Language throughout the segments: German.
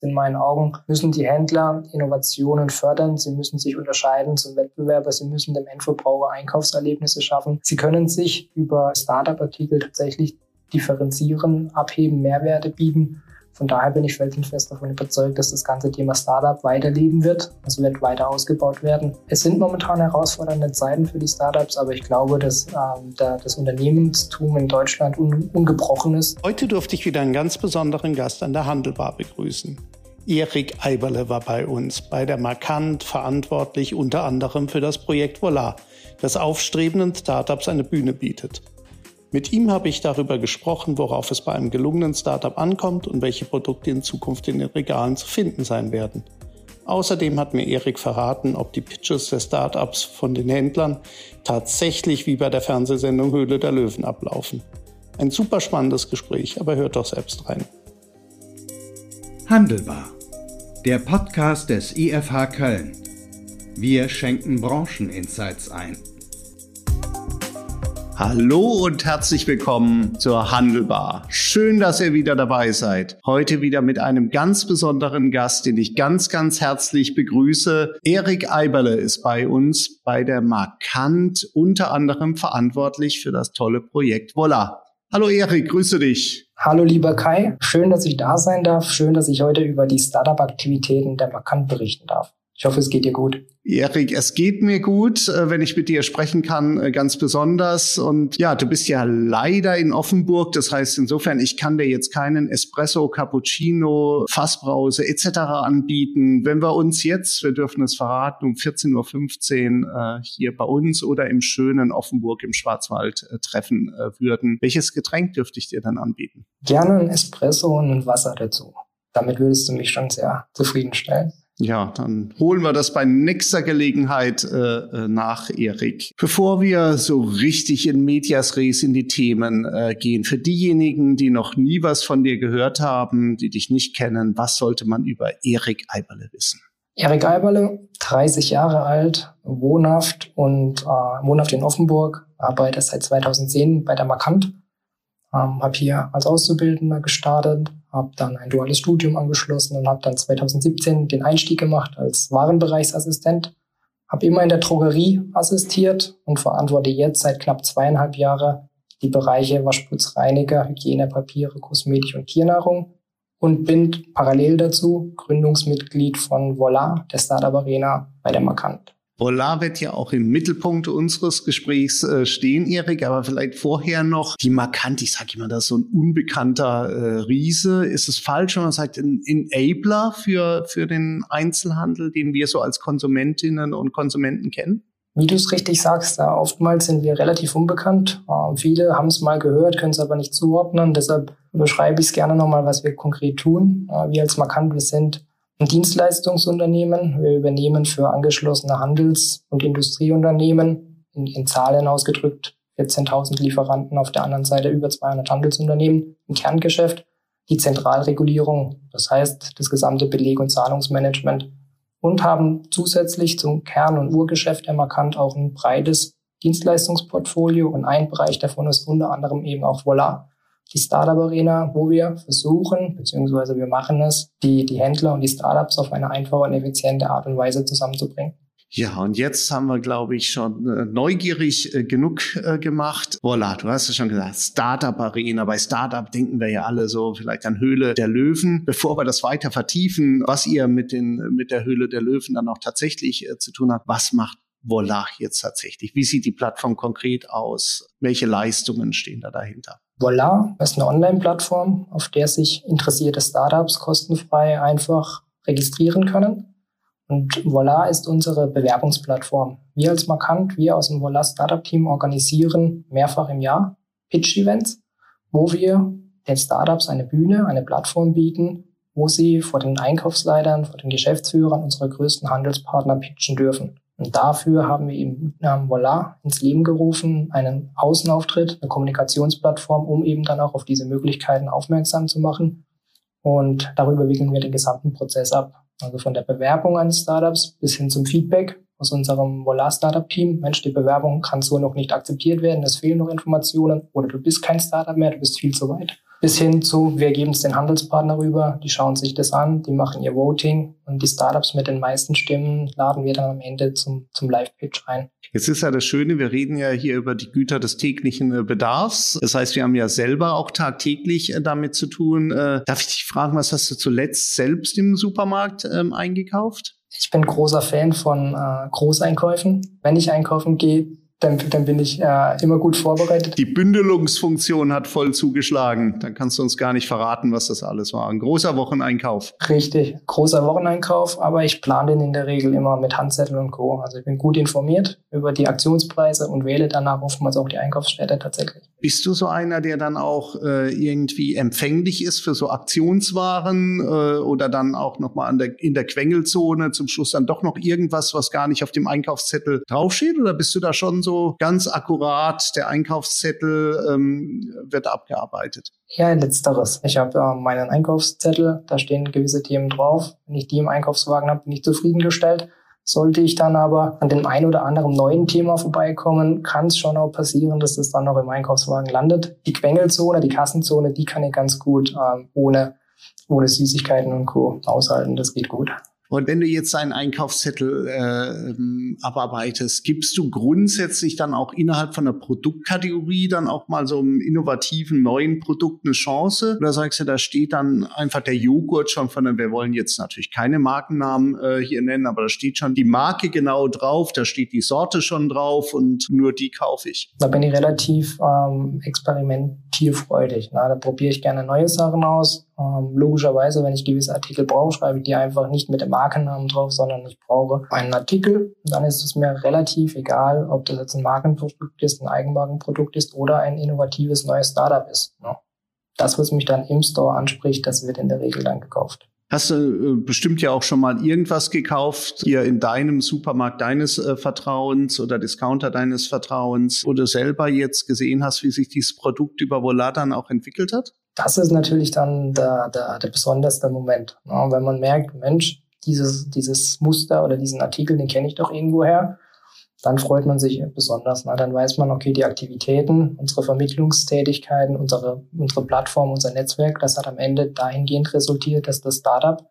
In meinen Augen müssen die Händler Innovationen fördern. Sie müssen sich unterscheiden zum Wettbewerber. Sie müssen dem Endverbraucher Einkaufserlebnisse schaffen. Sie können sich über Startup-Artikel tatsächlich differenzieren, abheben, Mehrwerte bieten. Von daher bin ich felsenfest davon überzeugt, dass das ganze Thema Startup weiterleben wird. Es wird weiter ausgebaut werden. Es sind momentan herausfordernde Zeiten für die Startups, aber ich glaube, dass ähm, da das Unternehmenstum in Deutschland un ungebrochen ist. Heute durfte ich wieder einen ganz besonderen Gast an der Handelbar begrüßen. Erik Eiberle war bei uns, bei der Markant verantwortlich unter anderem für das Projekt Volar, das aufstrebenden Startups eine Bühne bietet. Mit ihm habe ich darüber gesprochen, worauf es bei einem gelungenen Startup ankommt und welche Produkte in Zukunft in den Regalen zu finden sein werden. Außerdem hat mir Erik verraten, ob die Pitches der Startups von den Händlern tatsächlich wie bei der Fernsehsendung Höhle der Löwen ablaufen. Ein super spannendes Gespräch, aber hört doch selbst rein. Handelbar. Der Podcast des IFH Köln. Wir schenken Brancheninsights ein. Hallo und herzlich willkommen zur Handelbar. Schön, dass ihr wieder dabei seid. Heute wieder mit einem ganz besonderen Gast, den ich ganz, ganz herzlich begrüße. Erik Eiberle ist bei uns bei der Markant unter anderem verantwortlich für das tolle Projekt Voila. Hallo Erik, grüße dich. Hallo lieber Kai, schön, dass ich da sein darf. Schön, dass ich heute über die Startup-Aktivitäten der Markant berichten darf. Ich hoffe, es geht dir gut. Erik, es geht mir gut, äh, wenn ich mit dir sprechen kann, äh, ganz besonders. Und ja, du bist ja leider in Offenburg. Das heißt, insofern, ich kann dir jetzt keinen Espresso, Cappuccino, Fassbrause etc. anbieten. Wenn wir uns jetzt, wir dürfen es verraten, um 14.15 Uhr äh, hier bei uns oder im schönen Offenburg im Schwarzwald treffen würden, welches Getränk dürfte ich dir dann anbieten? Gerne ein Espresso und ein Wasser dazu. Damit würdest du mich schon sehr zufriedenstellen. Ja, dann holen wir das bei nächster Gelegenheit äh, äh, nach, Erik. Bevor wir so richtig in Medias Res in die Themen äh, gehen, für diejenigen, die noch nie was von dir gehört haben, die dich nicht kennen, was sollte man über Erik Eiberle wissen? Erik Eiberle, 30 Jahre alt, wohnhaft und äh, wohnhaft in Offenburg, arbeite seit 2010 bei der Markant, ähm, habe hier als Auszubildender gestartet, habe dann ein duales Studium angeschlossen und habe dann 2017 den Einstieg gemacht als Warenbereichsassistent. Habe immer in der Drogerie assistiert und verantworte jetzt seit knapp zweieinhalb Jahren die Bereiche Waschputzreiniger, Hygienepapiere, Kosmetik und Tiernahrung und bin parallel dazu Gründungsmitglied von Voila, der Startup Arena bei der Markant. Volar wird ja auch im Mittelpunkt unseres Gesprächs äh, stehen, Erik, aber vielleicht vorher noch die markant, ich sage immer, das ist so ein unbekannter äh, Riese. Ist es falsch, wenn man sagt, ein Enabler für, für den Einzelhandel, den wir so als Konsumentinnen und Konsumenten kennen? Wie du es richtig sagst, da oftmals sind wir relativ unbekannt. Äh, viele haben es mal gehört, können es aber nicht zuordnen. Deshalb beschreibe ich es gerne nochmal, was wir konkret tun. Äh, wir als Markant, wir sind ein Dienstleistungsunternehmen. Wir übernehmen für angeschlossene Handels- und Industrieunternehmen. In, in Zahlen ausgedrückt 14.000 Lieferanten, auf der anderen Seite über 200 Handelsunternehmen im Kerngeschäft, die Zentralregulierung, das heißt das gesamte Beleg- und Zahlungsmanagement. Und haben zusätzlich zum Kern- und Urgeschäft erkannt auch ein breites Dienstleistungsportfolio und ein Bereich davon ist unter anderem eben auch Voila, die Startup Arena, wo wir versuchen, beziehungsweise wir machen es, die, die Händler und die Startups auf eine einfache und effiziente Art und Weise zusammenzubringen. Ja, und jetzt haben wir, glaube ich, schon äh, neugierig äh, genug äh, gemacht. Voila, du hast es schon gesagt, Startup Arena. Bei Startup denken wir ja alle so vielleicht an Höhle der Löwen. Bevor wir das weiter vertiefen, was ihr mit, den, mit der Höhle der Löwen dann auch tatsächlich äh, zu tun habt, was macht Voila jetzt tatsächlich? Wie sieht die Plattform konkret aus? Welche Leistungen stehen da dahinter? Voila ist eine Online-Plattform, auf der sich interessierte Startups kostenfrei einfach registrieren können. Und Voila ist unsere Bewerbungsplattform. Wir als Markant, wir aus dem Voila Startup Team organisieren mehrfach im Jahr Pitch-Events, wo wir den Startups eine Bühne, eine Plattform bieten, wo sie vor den Einkaufsleitern, vor den Geschäftsführern unserer größten Handelspartner pitchen dürfen. Und dafür haben wir eben ähm, Voila ins Leben gerufen, einen Außenauftritt, eine Kommunikationsplattform, um eben dann auch auf diese Möglichkeiten aufmerksam zu machen. Und darüber wickeln wir den gesamten Prozess ab. Also von der Bewerbung eines Startups bis hin zum Feedback aus unserem Voila Startup Team. Mensch, die Bewerbung kann so noch nicht akzeptiert werden, es fehlen noch Informationen oder du bist kein Startup mehr, du bist viel zu weit. Bis hin zu, wir geben es den Handelspartner rüber, die schauen sich das an, die machen ihr Voting und die Startups mit den meisten Stimmen laden wir dann am Ende zum, zum Live-Pitch ein. Jetzt ist ja das Schöne, wir reden ja hier über die Güter des täglichen äh, Bedarfs. Das heißt, wir haben ja selber auch tagtäglich äh, damit zu tun. Äh, darf ich dich fragen, was hast du zuletzt selbst im Supermarkt ähm, eingekauft? Ich bin großer Fan von äh, Großeinkäufen. Wenn ich einkaufen gehe, dann, dann bin ich äh, immer gut vorbereitet. Die Bündelungsfunktion hat voll zugeschlagen. Dann kannst du uns gar nicht verraten, was das alles war. Ein großer Wocheneinkauf. Richtig, großer Wocheneinkauf, aber ich plane den in der Regel immer mit Handzettel und Co. Also ich bin gut informiert über die Aktionspreise und wähle danach oftmals auch die Einkaufsstätte tatsächlich. Bist du so einer, der dann auch äh, irgendwie empfänglich ist für so Aktionswaren äh, oder dann auch nochmal der, in der Quengelzone zum Schluss dann doch noch irgendwas, was gar nicht auf dem Einkaufszettel draufsteht? Oder bist du da schon so ganz akkurat, der Einkaufszettel ähm, wird abgearbeitet? Ja, letzteres. Ich habe äh, meinen Einkaufszettel, da stehen gewisse Themen drauf. Wenn ich die im Einkaufswagen habe, bin ich zufriedengestellt. Sollte ich dann aber an dem ein oder anderen neuen Thema vorbeikommen, kann es schon auch passieren, dass das dann noch im Einkaufswagen landet. Die Quengelzone, die Kassenzone, die kann ich ganz gut ähm, ohne, ohne Süßigkeiten und Co. aushalten. Das geht gut. Und wenn du jetzt einen Einkaufszettel äh, abarbeitest, gibst du grundsätzlich dann auch innerhalb von der Produktkategorie dann auch mal so einem innovativen neuen Produkt eine Chance? Oder sagst du, da steht dann einfach der Joghurt schon von, wir wollen jetzt natürlich keine Markennamen äh, hier nennen, aber da steht schon die Marke genau drauf, da steht die Sorte schon drauf und nur die kaufe ich. Da bin ich relativ ähm, experimentierfreudig. Na, da probiere ich gerne neue Sachen aus ähm, logischerweise, wenn ich gewisse Artikel brauche, schreibe ich die einfach nicht mit dem Markennamen drauf, sondern ich brauche einen Artikel. Dann ist es mir relativ egal, ob das jetzt ein Markenprodukt ist, ein Eigenmarkenprodukt ist oder ein innovatives neues Startup ist. Ja. Das, was mich dann im Store anspricht, das wird in der Regel dann gekauft. Hast du äh, bestimmt ja auch schon mal irgendwas gekauft, hier in deinem Supermarkt deines äh, Vertrauens oder Discounter deines Vertrauens, wo du selber jetzt gesehen hast, wie sich dieses Produkt über Volat dann auch entwickelt hat? das ist natürlich dann der, der, der besonderste Moment. Ja, wenn man merkt, Mensch, dieses, dieses Muster oder diesen Artikel, den kenne ich doch irgendwoher, dann freut man sich besonders. Na, dann weiß man, okay, die Aktivitäten, unsere Vermittlungstätigkeiten, unsere, unsere Plattform, unser Netzwerk, das hat am Ende dahingehend resultiert, dass das Startup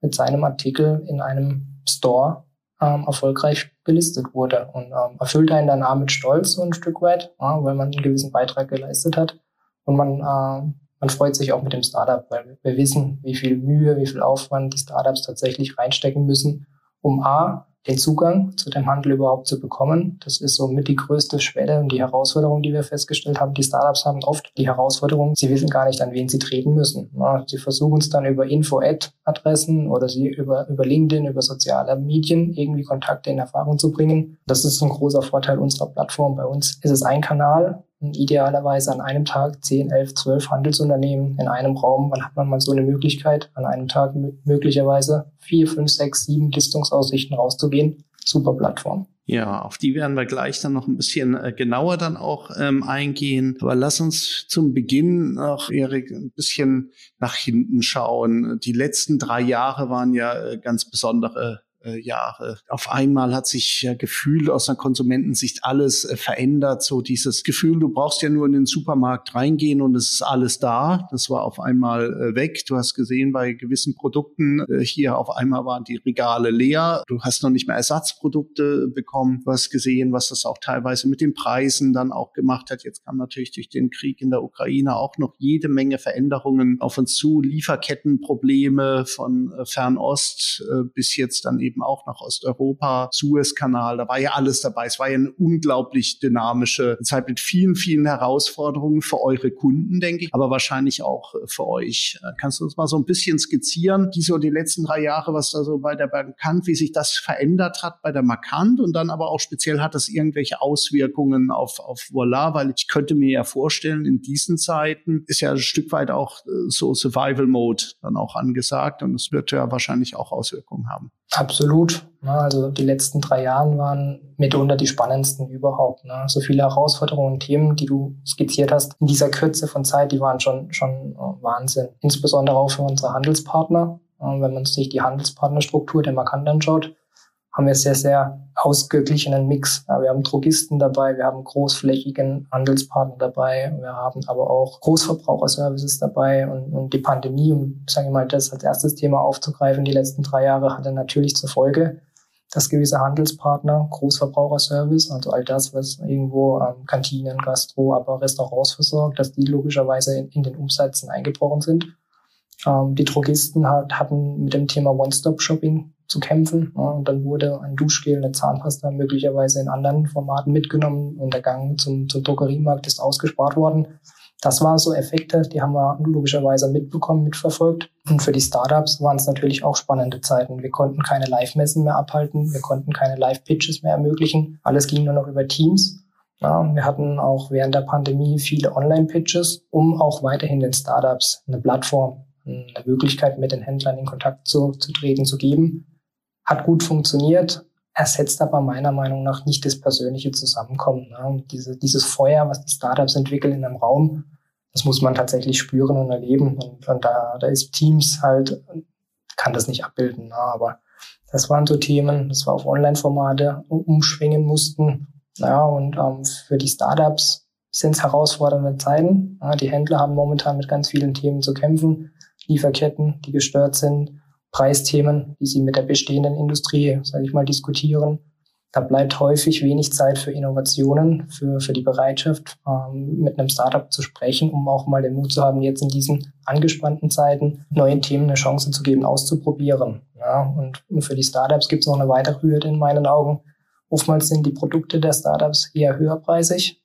mit seinem Artikel in einem Store ähm, erfolgreich gelistet wurde und ähm, erfüllt einen dann auch mit Stolz so ein Stück weit, ja, weil man einen gewissen Beitrag geleistet hat und man äh, man freut sich auch mit dem Startup, weil wir wissen, wie viel Mühe, wie viel Aufwand die Startups tatsächlich reinstecken müssen, um A, den Zugang zu dem Handel überhaupt zu bekommen. Das ist somit die größte Schwelle und die Herausforderung, die wir festgestellt haben. Die Startups haben oft die Herausforderung, sie wissen gar nicht, an wen sie treten müssen. Sie versuchen es dann über Info-Ad-Adressen oder sie über, über LinkedIn, über soziale Medien irgendwie Kontakte in Erfahrung zu bringen. Das ist ein großer Vorteil unserer Plattform. Bei uns ist es ein Kanal, idealerweise an einem Tag 10, 11, 12 Handelsunternehmen in einem Raum. Wann hat man mal so eine Möglichkeit, an einem Tag möglicherweise vier, fünf, sechs, sieben Listungsaussichten rauszugehen? Super Plattform. Ja, auf die werden wir gleich dann noch ein bisschen äh, genauer dann auch ähm, eingehen. Aber lass uns zum Beginn noch, Erik, ein bisschen nach hinten schauen. Die letzten drei Jahre waren ja äh, ganz besondere Jahre. Auf einmal hat sich ja gefühlt aus einer Konsumentensicht alles äh, verändert. So dieses Gefühl, du brauchst ja nur in den Supermarkt reingehen und es ist alles da. Das war auf einmal äh, weg. Du hast gesehen, bei gewissen Produkten äh, hier auf einmal waren die Regale leer. Du hast noch nicht mehr Ersatzprodukte bekommen. Du hast gesehen, was das auch teilweise mit den Preisen dann auch gemacht hat. Jetzt kam natürlich durch den Krieg in der Ukraine auch noch jede Menge Veränderungen auf uns zu. Lieferkettenprobleme von äh, Fernost äh, bis jetzt dann eben eben auch nach Osteuropa, Suezkanal, da war ja alles dabei. Es war ja eine unglaublich dynamische Zeit mit vielen, vielen Herausforderungen für eure Kunden, denke ich, aber wahrscheinlich auch für euch. Kannst du uns mal so ein bisschen skizzieren, die so die letzten drei Jahre, was da so bei der Markant, wie sich das verändert hat bei der Markant und dann aber auch speziell hat das irgendwelche Auswirkungen auf, auf Voila, weil ich könnte mir ja vorstellen, in diesen Zeiten ist ja ein Stück weit auch äh, so Survival Mode dann auch angesagt und es wird ja wahrscheinlich auch Auswirkungen haben. Absolut. Also die letzten drei Jahre waren mitunter die spannendsten überhaupt. Ne? So viele Herausforderungen und Themen, die du skizziert hast, in dieser Kürze von Zeit, die waren schon, schon äh, Wahnsinn. Insbesondere auch für unsere Handelspartner. Wenn man sich die Handelspartnerstruktur der Markant anschaut, haben wir sehr, sehr ausgeglichenen Mix. Wir haben Drogisten dabei, wir haben großflächigen Handelspartner dabei, wir haben aber auch Großverbraucherservices dabei und, und die Pandemie, um, sage ich mal, das als erstes Thema aufzugreifen, die letzten drei Jahre hatte natürlich zur Folge, dass gewisse Handelspartner, Großverbraucherservice, also all das, was irgendwo ähm, Kantinen, Gastro, aber Restaurants versorgt, dass die logischerweise in, in den Umsätzen eingebrochen sind. Ähm, die Drogisten hat, hatten mit dem Thema One-Stop-Shopping zu kämpfen. Und dann wurde ein Duschgel, eine Zahnpasta möglicherweise in anderen Formaten mitgenommen und der Gang zum, zum Drogeriemarkt ist ausgespart worden. Das waren so Effekte, die haben wir logischerweise mitbekommen, mitverfolgt. Und für die Startups waren es natürlich auch spannende Zeiten. Wir konnten keine Live-Messen mehr abhalten, wir konnten keine Live-Pitches mehr ermöglichen. Alles ging nur noch über Teams. Ja, wir hatten auch während der Pandemie viele Online-Pitches, um auch weiterhin den Startups eine Plattform, eine Möglichkeit, mit den Händlern in Kontakt zu, zu treten, zu geben. Hat gut funktioniert, ersetzt aber meiner Meinung nach nicht das persönliche Zusammenkommen. Ne? Diese, dieses Feuer, was die Startups entwickeln in einem Raum, das muss man tatsächlich spüren und erleben. Und, und da, da ist Teams halt, kann das nicht abbilden. Ne? Aber das waren so Themen, das war auf Online-Formate umschwingen mussten. Ja, und ähm, für die Startups sind es herausfordernde Zeiten. Ja, die Händler haben momentan mit ganz vielen Themen zu kämpfen. Lieferketten, die gestört sind, Preisthemen, die sie mit der bestehenden Industrie, sage ich mal, diskutieren. Da bleibt häufig wenig Zeit für Innovationen, für, für die Bereitschaft, ähm, mit einem Startup zu sprechen, um auch mal den Mut zu haben, jetzt in diesen angespannten Zeiten neuen Themen eine Chance zu geben, auszuprobieren. Ja, und für die Startups gibt es noch eine weitere Hürde in meinen Augen. Oftmals sind die Produkte der Startups eher höherpreisig.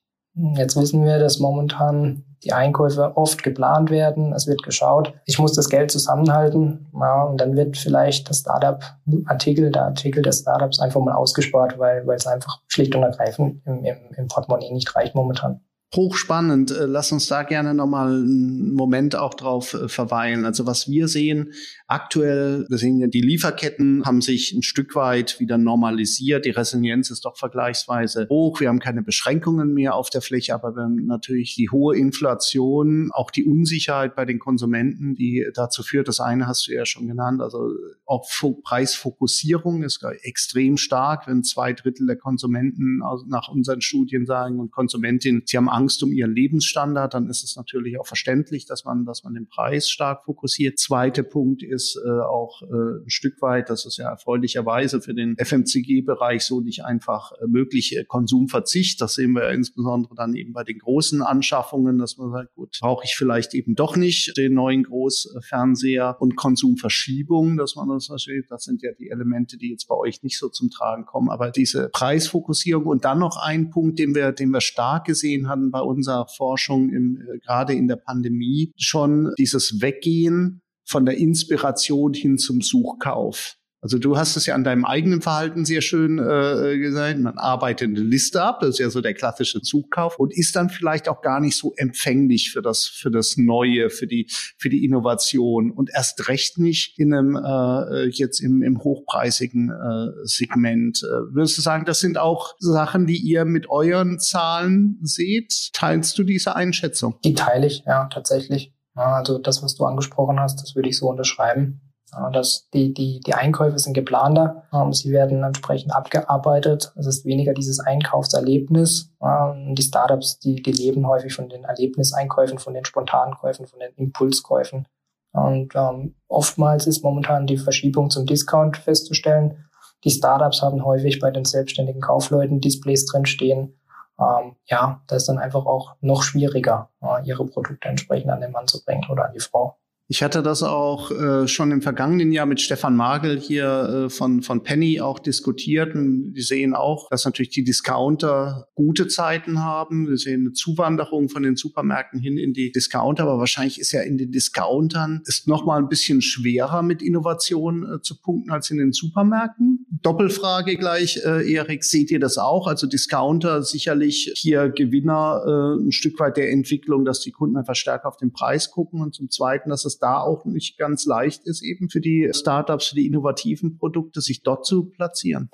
Jetzt wissen wir, dass momentan die Einkäufe oft geplant werden, es wird geschaut, ich muss das Geld zusammenhalten. Ja, und dann wird vielleicht das Startup-Artikel, der Artikel des Startups einfach mal ausgespart, weil, weil es einfach schlicht und ergreifend im, im, im Portemonnaie nicht reicht momentan hochspannend. Äh, lass uns da gerne nochmal einen Moment auch drauf äh, verweilen. Also was wir sehen aktuell, wir sehen ja, die Lieferketten haben sich ein Stück weit wieder normalisiert. Die Resilienz ist doch vergleichsweise hoch. Wir haben keine Beschränkungen mehr auf der Fläche, aber wir haben natürlich die hohe Inflation, auch die Unsicherheit bei den Konsumenten, die dazu führt. Das eine hast du ja schon genannt, also auch Preisfokussierung ist extrem stark, wenn zwei Drittel der Konsumenten nach unseren Studien sagen und Konsumentinnen, sie haben Angst, um ihren Lebensstandard, dann ist es natürlich auch verständlich, dass man, dass man den Preis stark fokussiert. Zweiter Punkt ist äh, auch äh, ein Stück weit, das ist ja erfreulicherweise für den FMCG-Bereich so nicht einfach äh, möglich, äh, Konsumverzicht. Das sehen wir insbesondere dann eben bei den großen Anschaffungen, dass man sagt, gut, brauche ich vielleicht eben doch nicht den neuen Großfernseher und Konsumverschiebung, dass man das versteht. Das sind ja die Elemente, die jetzt bei euch nicht so zum Tragen kommen. Aber diese Preisfokussierung und dann noch ein Punkt, den wir, den wir stark gesehen hatten bei unserer Forschung im, äh, gerade in der Pandemie schon dieses Weggehen von der Inspiration hin zum Suchkauf. Also du hast es ja an deinem eigenen Verhalten sehr schön äh, gesagt. Man arbeitet eine Liste ab, das ist ja so der klassische Zugkauf und ist dann vielleicht auch gar nicht so empfänglich für das für das Neue, für die für die Innovation und erst recht nicht in einem äh, jetzt im, im hochpreisigen äh, Segment. Äh, würdest du sagen, das sind auch Sachen, die ihr mit euren Zahlen seht? Teilst du diese Einschätzung? Die teile ich, ja, tatsächlich. Also das, was du angesprochen hast, das würde ich so unterschreiben. Ja, das, die, die, die Einkäufe sind geplanter, sie werden entsprechend abgearbeitet. Es ist weniger dieses Einkaufserlebnis. Ähm, die Startups, die, die leben häufig von den Erlebniseinkäufen, von den Spontankäufen, von den Impulskäufen. Und ähm, oftmals ist momentan die Verschiebung zum Discount festzustellen. Die Startups haben häufig bei den selbstständigen Kaufleuten Displays drinstehen. Ähm, ja, das ist dann einfach auch noch schwieriger, äh, ihre Produkte entsprechend an den Mann zu bringen oder an die Frau. Ich hatte das auch äh, schon im vergangenen Jahr mit Stefan Magel hier äh, von, von Penny auch diskutiert. Und wir sehen auch, dass natürlich die Discounter gute Zeiten haben. Wir sehen eine Zuwanderung von den Supermärkten hin in die Discounter. Aber wahrscheinlich ist ja in den Discountern ist noch mal ein bisschen schwerer mit Innovation äh, zu punkten als in den Supermärkten. Doppelfrage gleich, äh, Erik, seht ihr das auch? Also Discounter sicherlich hier Gewinner äh, ein Stück weit der Entwicklung, dass die Kunden einfach stärker auf den Preis gucken. Und zum Zweiten, dass es es da auch nicht ganz leicht ist, eben für die Startups, für die innovativen Produkte, sich dort zu platzieren.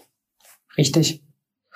Richtig.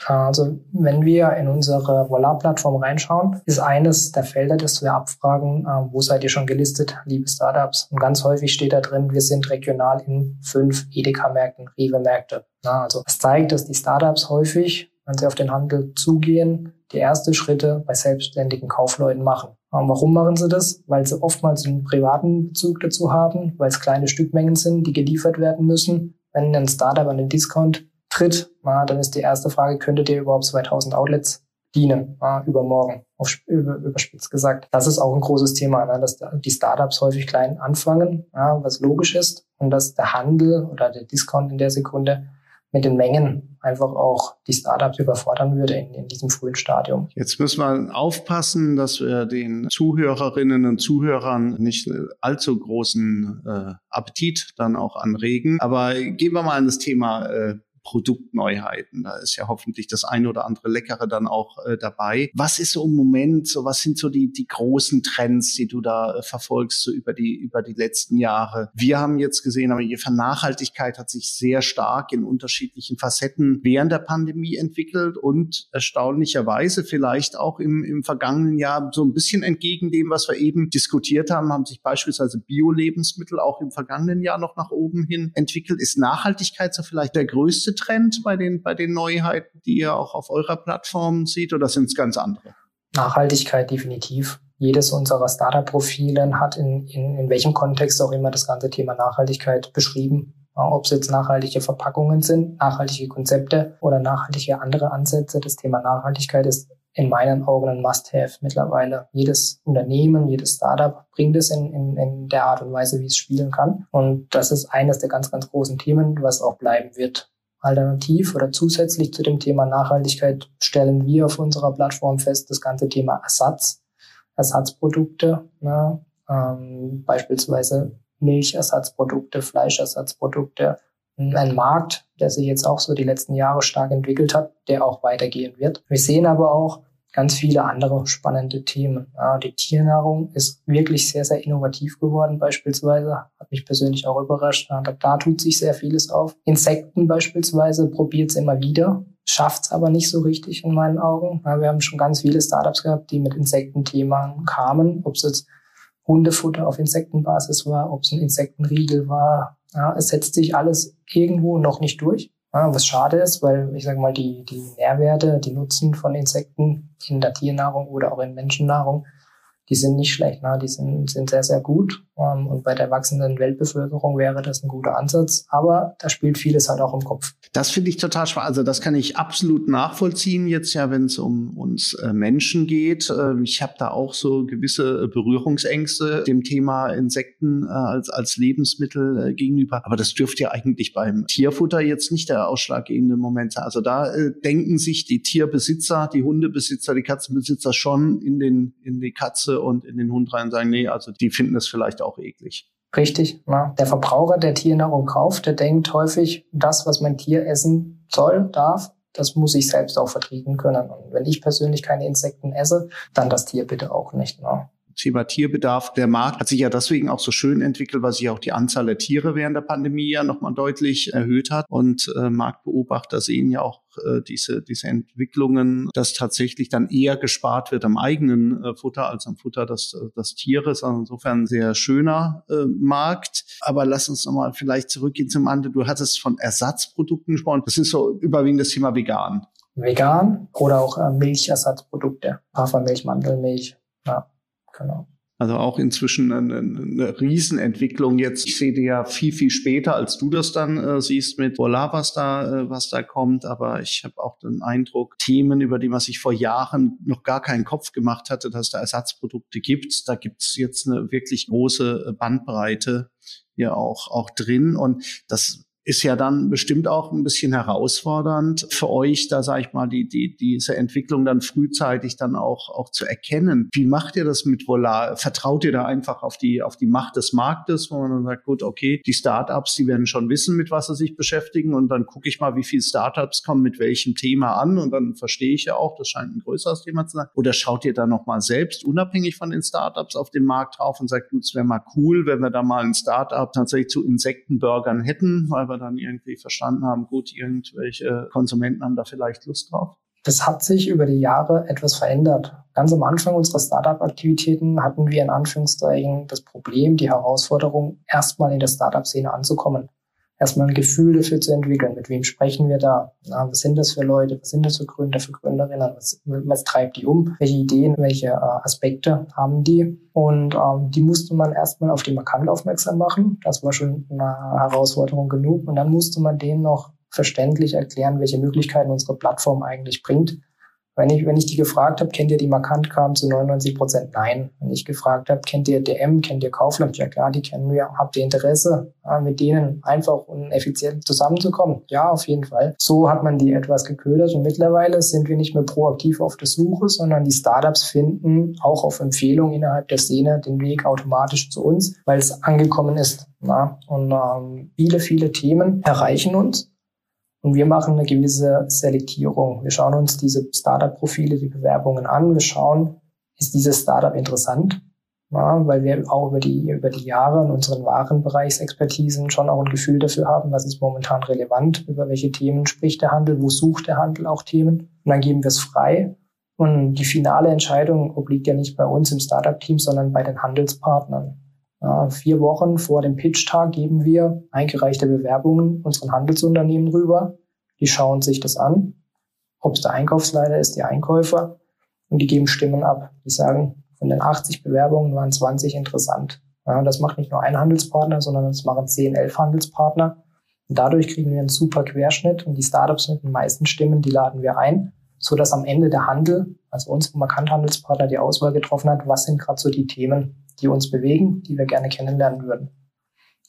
Also wenn wir in unsere Voila-Plattform reinschauen, ist eines der Felder, das wir abfragen, äh, wo seid ihr schon gelistet, liebe Startups? Und ganz häufig steht da drin, wir sind regional in fünf Edeka-Märkten, Rewe-Märkte. Also das zeigt, dass die Startups häufig, wenn sie auf den Handel zugehen, die erste Schritte bei selbstständigen Kaufleuten machen. Warum machen sie das? Weil sie oftmals einen privaten Bezug dazu haben, weil es kleine Stückmengen sind, die geliefert werden müssen. Wenn ein Startup an den Discount tritt, dann ist die erste Frage, könntet ihr überhaupt 2000 Outlets dienen, übermorgen, auf, über, überspitzt gesagt. Das ist auch ein großes Thema, na, dass die Startups häufig klein anfangen, was logisch ist, und dass der Handel oder der Discount in der Sekunde mit den Mengen einfach auch die Startups überfordern würde in, in diesem frühen Stadium. Jetzt müssen wir aufpassen, dass wir den Zuhörerinnen und Zuhörern nicht allzu großen äh, Appetit dann auch anregen. Aber gehen wir mal an das Thema äh, Produktneuheiten. Da ist ja hoffentlich das eine oder andere Leckere dann auch äh, dabei. Was ist so im Moment, so was sind so die, die großen Trends, die du da äh, verfolgst, so über die, über die letzten Jahre? Wir haben jetzt gesehen, aber die Nachhaltigkeit hat sich sehr stark in unterschiedlichen Facetten während der Pandemie entwickelt und erstaunlicherweise vielleicht auch im, im vergangenen Jahr so ein bisschen entgegen dem, was wir eben diskutiert haben, haben sich beispielsweise Bio-Lebensmittel auch im vergangenen Jahr noch nach oben hin entwickelt. Ist Nachhaltigkeit so vielleicht der größte Trend bei den, bei den Neuheiten, die ihr auch auf eurer Plattform seht, oder sind es ganz andere? Nachhaltigkeit definitiv. Jedes unserer Startup-Profilen hat in, in, in welchem Kontext auch immer das ganze Thema Nachhaltigkeit beschrieben. Ob es jetzt nachhaltige Verpackungen sind, nachhaltige Konzepte oder nachhaltige andere Ansätze. Das Thema Nachhaltigkeit ist in meinen Augen ein Must-Have mittlerweile. Jedes Unternehmen, jedes Startup bringt es in, in, in der Art und Weise, wie es spielen kann. Und das ist eines der ganz, ganz großen Themen, was auch bleiben wird. Alternativ oder zusätzlich zu dem Thema Nachhaltigkeit stellen wir auf unserer Plattform fest das ganze Thema Ersatz, Ersatzprodukte, ne? ähm, beispielsweise Milchersatzprodukte, Fleischersatzprodukte. Ein Markt, der sich jetzt auch so die letzten Jahre stark entwickelt hat, der auch weitergehen wird. Wir sehen aber auch, ganz viele andere spannende Themen. Ja, die Tiernahrung ist wirklich sehr, sehr innovativ geworden beispielsweise. Hat mich persönlich auch überrascht. Ja, da tut sich sehr vieles auf. Insekten beispielsweise probiert es immer wieder, schafft es aber nicht so richtig in meinen Augen. Ja, wir haben schon ganz viele Startups gehabt, die mit Insektenthemen kamen, ob es jetzt Hundefutter auf Insektenbasis war, ob es ein Insektenriegel war. Ja, es setzt sich alles irgendwo noch nicht durch. Ja, was schade ist, weil ich sage mal, die, die Nährwerte, die Nutzen von Insekten in der Tiernahrung oder auch in Menschennahrung die sind nicht schlecht, ne? die sind, sind sehr, sehr gut. Ähm, und bei der wachsenden Weltbevölkerung wäre das ein guter Ansatz. Aber da spielt vieles halt auch im Kopf. Das finde ich total spannend. Also das kann ich absolut nachvollziehen jetzt ja, wenn es um uns äh, Menschen geht. Äh, ich habe da auch so gewisse Berührungsängste dem Thema Insekten äh, als, als Lebensmittel äh, gegenüber. Aber das dürfte ja eigentlich beim Tierfutter jetzt nicht der ausschlaggebende Moment sein. Also da äh, denken sich die Tierbesitzer, die Hundebesitzer, die Katzenbesitzer schon in den in die Katze und in den Hund rein sagen, nee, also die finden es vielleicht auch eklig. Richtig. Ja. Der Verbraucher, der Tiernahrung kauft, der denkt häufig, das, was mein Tier essen soll, darf, das muss ich selbst auch vertrieben können. Und wenn ich persönlich keine Insekten esse, dann das Tier bitte auch nicht. Ne? Thema Tierbedarf. Der Markt hat sich ja deswegen auch so schön entwickelt, weil sich auch die Anzahl der Tiere während der Pandemie ja nochmal deutlich erhöht hat. Und äh, Marktbeobachter sehen ja auch äh, diese, diese Entwicklungen, dass tatsächlich dann eher gespart wird am eigenen äh, Futter als am Futter des, äh, des Tieres. Also insofern ein sehr schöner äh, Markt. Aber lass uns nochmal vielleicht zurückgehen zum anderen. Du hattest von Ersatzprodukten gesprochen. Das ist so überwiegend das Thema vegan. Vegan oder auch äh, Milchersatzprodukte. Hafermilch, Mandelmilch. Ja. Genau. Also auch inzwischen eine, eine Riesenentwicklung jetzt. Ich sehe die ja viel, viel später, als du das dann äh, siehst mit Voila, was da, äh, was da kommt. Aber ich habe auch den Eindruck, Themen, über die man sich vor Jahren noch gar keinen Kopf gemacht hatte, dass da Ersatzprodukte gibt. Da gibt es jetzt eine wirklich große Bandbreite hier auch, auch drin. Und das ist ja dann bestimmt auch ein bisschen herausfordernd für euch, da sage ich mal, die, die, diese Entwicklung dann frühzeitig dann auch, auch zu erkennen. Wie macht ihr das mit Volar? Vertraut ihr da einfach auf die, auf die Macht des Marktes, wo man dann sagt, gut, okay, die Startups, die werden schon wissen, mit was sie sich beschäftigen und dann gucke ich mal, wie viele Startups kommen mit welchem Thema an und dann verstehe ich ja auch, das scheint ein größeres Thema zu sein. Oder schaut ihr da nochmal selbst, unabhängig von den Startups, auf den Markt drauf und sagt, gut, es wäre mal cool, wenn wir da mal ein Startup tatsächlich zu Insektenburgern hätten, weil wir Jahre dann irgendwie verstanden haben, gut, irgendwelche Konsumenten haben da vielleicht Lust drauf? Das hat sich über die Jahre etwas verändert. Ganz am Anfang unserer Startup-Aktivitäten hatten wir in Anführungszeichen das Problem, die Herausforderung, erstmal in der Startup-Szene anzukommen erstmal ein Gefühl dafür zu entwickeln. Mit wem sprechen wir da? Na, was sind das für Leute? Was sind das für Gründer, für Gründerinnen? Was, was treibt die um? Welche Ideen, welche äh, Aspekte haben die? Und ähm, die musste man erstmal auf die Markant aufmerksam machen. Das war schon eine Herausforderung genug. Und dann musste man denen noch verständlich erklären, welche Möglichkeiten unsere Plattform eigentlich bringt wenn ich, wenn ich die gefragt habe, kennt ihr die Markant, kam zu 99 Prozent nein. Wenn ich gefragt habe, kennt ihr DM, kennt ihr Kaufland? Ja klar, die kennen wir. Habt ihr Interesse, mit denen einfach und effizient zusammenzukommen? Ja, auf jeden Fall. So hat man die etwas geködert und mittlerweile sind wir nicht mehr proaktiv auf der Suche, sondern die Startups finden auch auf Empfehlung innerhalb der Szene den Weg automatisch zu uns, weil es angekommen ist. Na? Und ähm, viele, viele Themen erreichen uns und wir machen eine gewisse Selektierung. Wir schauen uns diese Startup-Profile, die Bewerbungen an. Wir schauen, ist dieses Startup interessant? Ja, weil wir auch über die, über die Jahre in unseren Warenbereichsexpertisen schon auch ein Gefühl dafür haben, was ist momentan relevant, über welche Themen spricht der Handel, wo sucht der Handel auch Themen. Und dann geben wir es frei. Und die finale Entscheidung obliegt ja nicht bei uns im Startup-Team, sondern bei den Handelspartnern. Vier Wochen vor dem Pitch-Tag geben wir eingereichte Bewerbungen unseren Handelsunternehmen rüber. Die schauen sich das an, ob es der Einkaufsleiter ist, die Einkäufer, und die geben Stimmen ab. Die sagen, von den 80 Bewerbungen waren 20 interessant. Ja, das macht nicht nur ein Handelspartner, sondern das machen 10, 11 Handelspartner. Und dadurch kriegen wir einen super Querschnitt und die Startups mit den meisten Stimmen, die laden wir ein, so dass am Ende der Handel, also unsere Markant-Handelspartner, die Auswahl getroffen hat, was sind gerade so die Themen, die uns bewegen, die wir gerne kennenlernen würden.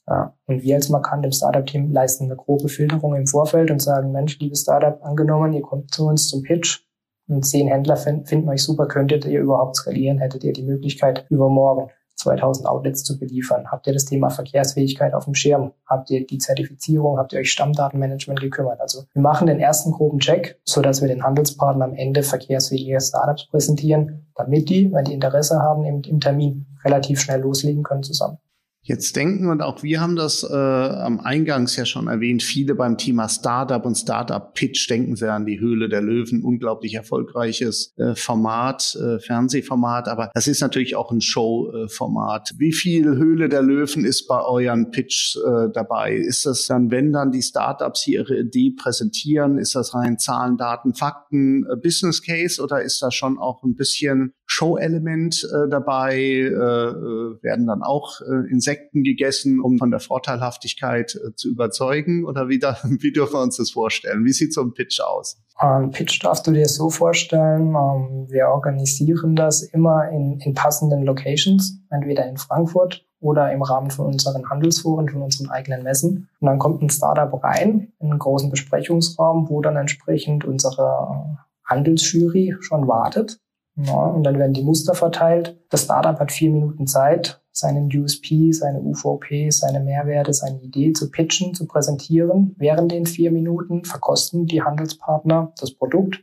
Ja. Und wir als Markant im Startup-Team leisten eine grobe Filterung im Vorfeld und sagen, Mensch, liebes Startup, angenommen, ihr kommt zu uns zum Pitch und zehn Händler finden euch super, könntet ihr überhaupt skalieren, hättet ihr die Möglichkeit, übermorgen 2000 Outlets zu beliefern? Habt ihr das Thema Verkehrsfähigkeit auf dem Schirm? Habt ihr die Zertifizierung? Habt ihr euch Stammdatenmanagement gekümmert? Also wir machen den ersten groben Check, so dass wir den Handelspartner am Ende verkehrsfähige Startups präsentieren, damit die, wenn die Interesse haben, im, im Termin relativ schnell loslegen können zusammen. Jetzt denken, und auch wir haben das äh, am Eingangs ja schon erwähnt, viele beim Thema Startup und Startup-Pitch denken sehr an die Höhle der Löwen, unglaublich erfolgreiches äh, Format, äh, Fernsehformat, aber das ist natürlich auch ein Show-Format. Wie viel Höhle der Löwen ist bei euren Pitch äh, dabei? Ist das dann, wenn dann die Startups hier ihre Idee präsentieren, ist das rein Zahlen, Daten, Fakten, äh, Business Case oder ist da schon auch ein bisschen Show-Element äh, dabei? Äh, äh werden dann auch äh, Insekten Insekten gegessen, um von der Vorteilhaftigkeit äh, zu überzeugen? Oder wie, da, wie dürfen wir uns das vorstellen? Wie sieht so ein Pitch aus? Ähm, Pitch darfst du dir so vorstellen, ähm, wir organisieren das immer in, in passenden Locations, entweder in Frankfurt oder im Rahmen von unseren Handelsforen, von unseren eigenen Messen. Und dann kommt ein Startup rein in einen großen Besprechungsraum, wo dann entsprechend unsere Handelsjury schon wartet. Ja, und dann werden die Muster verteilt. Das Startup hat vier Minuten Zeit, seinen USP, seine UVP, seine Mehrwerte, seine Idee zu pitchen, zu präsentieren. Während den vier Minuten verkosten die Handelspartner das Produkt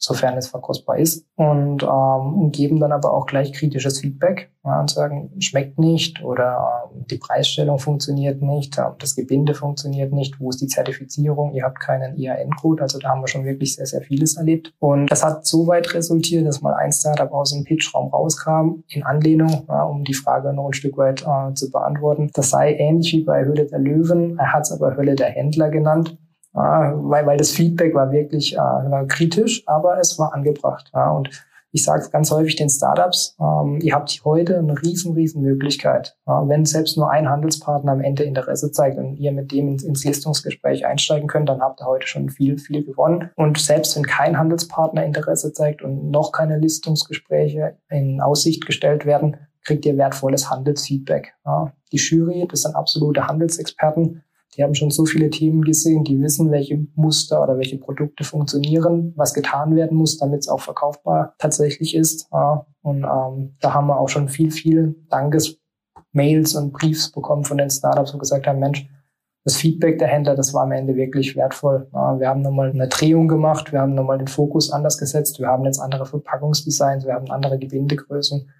sofern es verkostbar ist, und, ähm, geben dann aber auch gleich kritisches Feedback ja, und sagen, schmeckt nicht oder ähm, die Preisstellung funktioniert nicht, äh, das Gebinde funktioniert nicht, wo ist die Zertifizierung, ihr habt keinen IAN-Code, also da haben wir schon wirklich sehr, sehr vieles erlebt. Und das hat so weit resultiert, dass mal ein Startup aus dem Pitchraum rauskam, in Anlehnung, ja, um die Frage noch ein Stück weit äh, zu beantworten. Das sei ähnlich wie bei Hölle der Löwen, er hat es aber Hölle der Händler genannt weil, weil das Feedback war wirklich äh, war kritisch, aber es war angebracht. Ja, und ich sage ganz häufig den Startups, ähm, ihr habt heute eine riesen, riesen Möglichkeit. Ja, wenn selbst nur ein Handelspartner am Ende Interesse zeigt und ihr mit dem ins, ins, Listungsgespräch einsteigen könnt, dann habt ihr heute schon viel, viel gewonnen. Und selbst wenn kein Handelspartner Interesse zeigt und noch keine Listungsgespräche in Aussicht gestellt werden, kriegt ihr wertvolles Handelsfeedback. Ja, die Jury, das sind absolute Handelsexperten, die haben schon so viele Themen gesehen, die wissen, welche Muster oder welche Produkte funktionieren, was getan werden muss, damit es auch verkaufbar tatsächlich ist. Und ähm, da haben wir auch schon viel, viel Dankes-Mails und Briefs bekommen von den Startups, wo gesagt haben, Mensch, das Feedback der Händler, das war am Ende wirklich wertvoll. Wir haben nochmal eine Drehung gemacht, wir haben nochmal den Fokus anders gesetzt, wir haben jetzt andere Verpackungsdesigns, wir haben andere Gebindegrößen,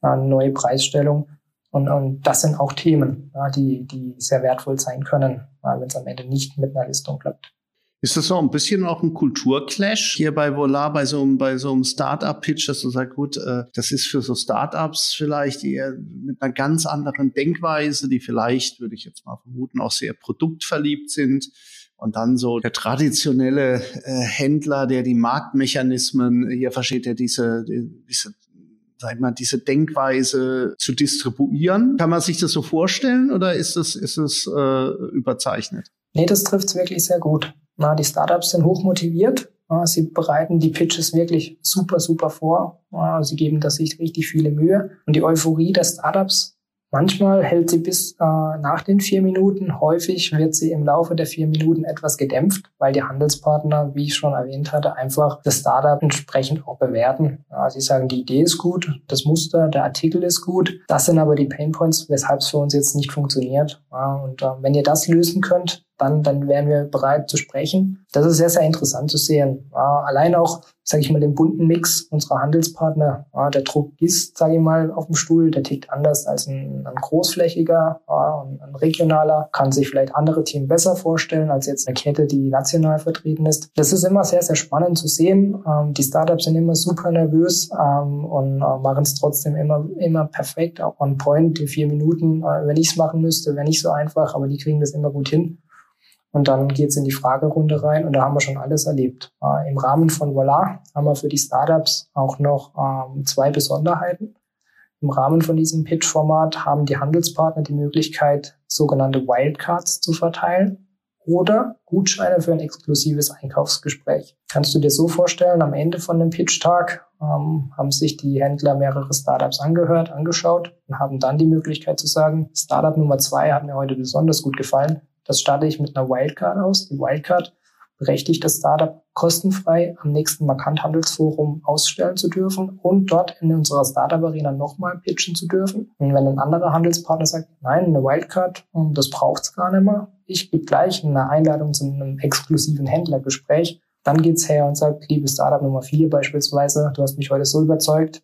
eine neue Preisstellung. Und, und das sind auch Themen, ja, die, die sehr wertvoll sein können. wenn es am Ende nicht mit einer Listung klappt. Ist das so ein bisschen auch ein Kulturclash hier bei Volar, bei so einem, bei so einem Startup-Pitch, dass du sagst, gut, äh, das ist für so Startups vielleicht eher mit einer ganz anderen Denkweise, die vielleicht, würde ich jetzt mal vermuten, auch sehr produktverliebt sind. Und dann so der traditionelle äh, Händler, der die Marktmechanismen hier versteht, der diese, diese sag mal, diese Denkweise zu distribuieren. Kann man sich das so vorstellen oder ist es, ist es äh, überzeichnet? Nee, das trifft es wirklich sehr gut. Na, die Startups sind hochmotiviert. Sie bereiten die Pitches wirklich super, super vor. Sie geben da sich richtig viele Mühe. Und die Euphorie der Startups Manchmal hält sie bis äh, nach den vier Minuten. Häufig wird sie im Laufe der vier Minuten etwas gedämpft, weil die Handelspartner, wie ich schon erwähnt hatte, einfach das Startup entsprechend auch bewerten. Ja, sie sagen, die Idee ist gut, das Muster, der Artikel ist gut. Das sind aber die Painpoints, weshalb es für uns jetzt nicht funktioniert. Ja, und äh, wenn ihr das lösen könnt, dann, dann wären wir bereit zu sprechen. Das ist sehr, sehr interessant zu sehen. Allein auch, sage ich mal, den bunten Mix unserer Handelspartner. Der Druck ist, sage ich mal, auf dem Stuhl, der tickt anders als ein, ein großflächiger, ja, ein regionaler, kann sich vielleicht andere Teams besser vorstellen als jetzt eine Kette, die national vertreten ist. Das ist immer sehr, sehr spannend zu sehen. Ähm, die Startups sind immer super nervös ähm, und äh, machen es trotzdem immer, immer perfekt, auch on point, die vier Minuten. Äh, wenn ich es machen müsste, wäre nicht so einfach, aber die kriegen das immer gut hin. Und dann geht's in die Fragerunde rein und da haben wir schon alles erlebt. Äh, Im Rahmen von Voila haben wir für die Startups auch noch ähm, zwei Besonderheiten. Im Rahmen von diesem Pitch-Format haben die Handelspartner die Möglichkeit, sogenannte Wildcards zu verteilen oder Gutscheine für ein exklusives Einkaufsgespräch. Kannst du dir so vorstellen, am Ende von dem Pitch-Tag ähm, haben sich die Händler mehrere Startups angehört, angeschaut und haben dann die Möglichkeit zu sagen, Startup Nummer zwei hat mir heute besonders gut gefallen, das starte ich mit einer Wildcard aus. Die Wildcard berechtigt das Startup kostenfrei am nächsten Markant-Handelsforum ausstellen zu dürfen und dort in unserer Startup-Arena nochmal pitchen zu dürfen. Und wenn ein anderer Handelspartner sagt, nein, eine Wildcard, das braucht's gar nicht mehr, ich gebe gleich eine Einladung zu einem exklusiven Händlergespräch, dann geht's her und sagt, liebe Startup Nummer vier beispielsweise, du hast mich heute so überzeugt,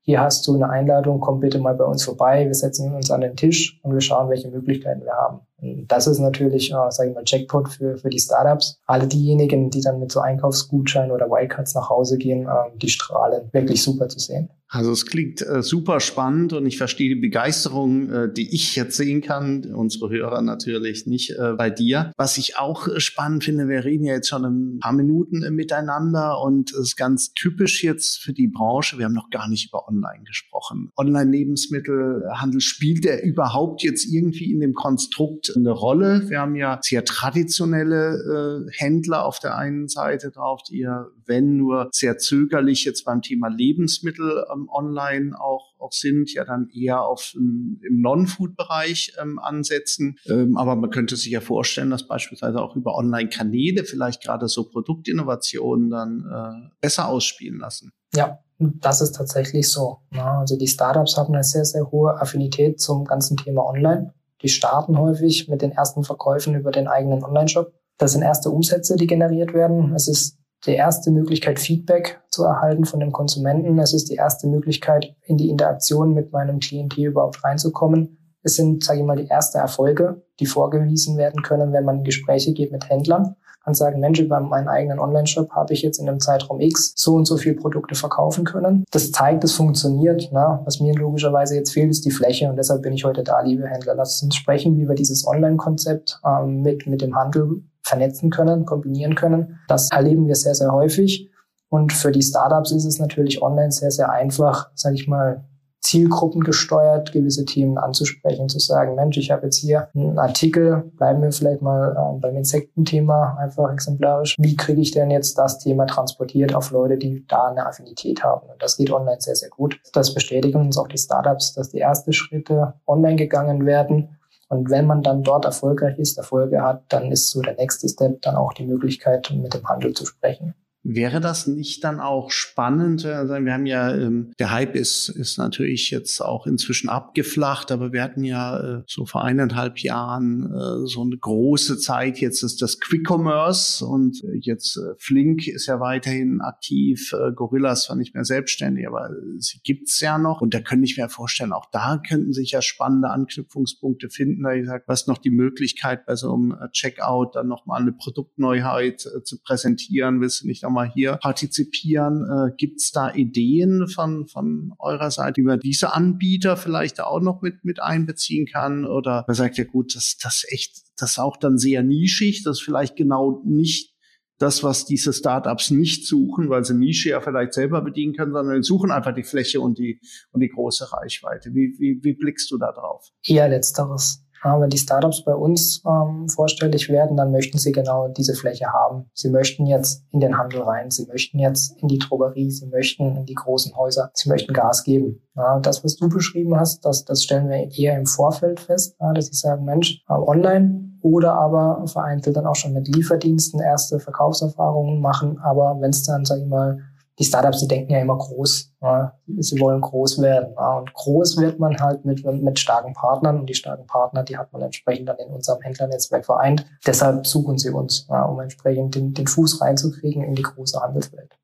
hier hast du eine Einladung, komm bitte mal bei uns vorbei, wir setzen uns an den Tisch und wir schauen, welche Möglichkeiten wir haben. Das ist natürlich, äh, sage ich mal, Jackpot für, für die Startups. Alle diejenigen, die dann mit so Einkaufsgutscheinen oder Wildcards nach Hause gehen, äh, die strahlen. Wirklich super zu sehen. Also es klingt äh, super spannend und ich verstehe die Begeisterung, äh, die ich jetzt sehen kann, unsere Hörer natürlich nicht äh, bei dir. Was ich auch äh, spannend finde, wir reden ja jetzt schon ein paar Minuten äh, miteinander und es ist ganz typisch jetzt für die Branche. Wir haben noch gar nicht über Online gesprochen. Online-Lebensmittelhandel spielt der überhaupt jetzt irgendwie in dem Konstrukt eine Rolle? Wir haben ja sehr traditionelle äh, Händler auf der einen Seite drauf, die ja, wenn nur sehr zögerlich jetzt beim Thema Lebensmittel ähm, online auch, auch sind, ja dann eher auf ähm, im Non-Food-Bereich ähm, ansetzen. Ähm, aber man könnte sich ja vorstellen, dass beispielsweise auch über Online-Kanäle vielleicht gerade so Produktinnovationen dann äh, besser ausspielen lassen. Ja, das ist tatsächlich so. Ja, also die Startups haben eine sehr, sehr hohe Affinität zum ganzen Thema Online. Die starten häufig mit den ersten Verkäufen über den eigenen Online-Shop. Das sind erste Umsätze, die generiert werden. Es ist die erste Möglichkeit, Feedback zu erhalten von dem Konsumenten. Es ist die erste Möglichkeit, in die Interaktion mit meinem Klientel überhaupt reinzukommen. Es sind, sage ich mal, die ersten Erfolge, die vorgewiesen werden können, wenn man in Gespräche geht mit Händlern kann sagen, Mensch, über meinen eigenen Online-Shop habe ich jetzt in einem Zeitraum X so und so viel Produkte verkaufen können. Das zeigt, es funktioniert. Na? Was mir logischerweise jetzt fehlt, ist die Fläche und deshalb bin ich heute da, liebe Händler. Lasst uns sprechen, wie wir dieses Online-Konzept ähm, mit, mit dem Handel vernetzen können, kombinieren können. Das erleben wir sehr, sehr häufig. Und für die Startups ist es natürlich online sehr, sehr einfach, sage ich mal, Zielgruppen gesteuert, gewisse Themen anzusprechen, zu sagen, Mensch, ich habe jetzt hier einen Artikel, bleiben wir vielleicht mal äh, beim Insektenthema einfach exemplarisch. Wie kriege ich denn jetzt das Thema transportiert auf Leute, die da eine Affinität haben? Und das geht online sehr, sehr gut. Das bestätigen uns auch die Startups, dass die ersten Schritte online gegangen werden und wenn man dann dort erfolgreich ist, Erfolge hat, dann ist so der nächste Step dann auch die Möglichkeit, mit dem Handel zu sprechen. Wäre das nicht dann auch spannend? Also wir haben ja, ähm, der Hype ist, ist natürlich jetzt auch inzwischen abgeflacht, aber wir hatten ja äh, so vor eineinhalb Jahren äh, so eine große Zeit. Jetzt ist das Quick Commerce und äh, jetzt äh, Flink ist ja weiterhin aktiv. Äh, Gorillas war nicht mehr selbstständig, aber sie gibt's ja noch. Und da könnte ich mir vorstellen, auch da könnten sich ja spannende Anknüpfungspunkte finden. Da ich sage, was noch die Möglichkeit bei so einem äh, Checkout dann nochmal eine Produktneuheit äh, zu präsentieren? Willst du nicht auch mal hier partizipieren? Äh, Gibt es da Ideen von, von eurer Seite, wie man diese Anbieter vielleicht auch noch mit, mit einbeziehen kann? Oder man sagt ja gut, das, das echt, das ist auch dann sehr nischig, das ist vielleicht genau nicht das, was diese Startups nicht suchen, weil sie Nische ja vielleicht selber bedienen können, sondern suchen einfach die Fläche und die, und die große Reichweite. Wie, wie, wie blickst du da drauf? Eher letzteres. Ja, wenn die Startups bei uns ähm, vorstellig werden, dann möchten sie genau diese Fläche haben. Sie möchten jetzt in den Handel rein, sie möchten jetzt in die Drogerie, sie möchten in die großen Häuser, sie möchten Gas geben. Ja, das, was du beschrieben hast, das, das stellen wir eher im Vorfeld fest, ja, dass sie sagen, Mensch, äh, online oder aber vereinzelt dann auch schon mit Lieferdiensten erste Verkaufserfahrungen machen. Aber wenn es dann, sag ich mal, die Startups, die denken ja immer groß. Ja. Sie wollen groß werden. Ja. Und groß wird man halt mit, mit starken Partnern. Und die starken Partner, die hat man entsprechend dann in unserem Händlernetzwerk vereint. Deshalb suchen sie uns, ja, um entsprechend den, den Fuß reinzukriegen in die große Handelswelt.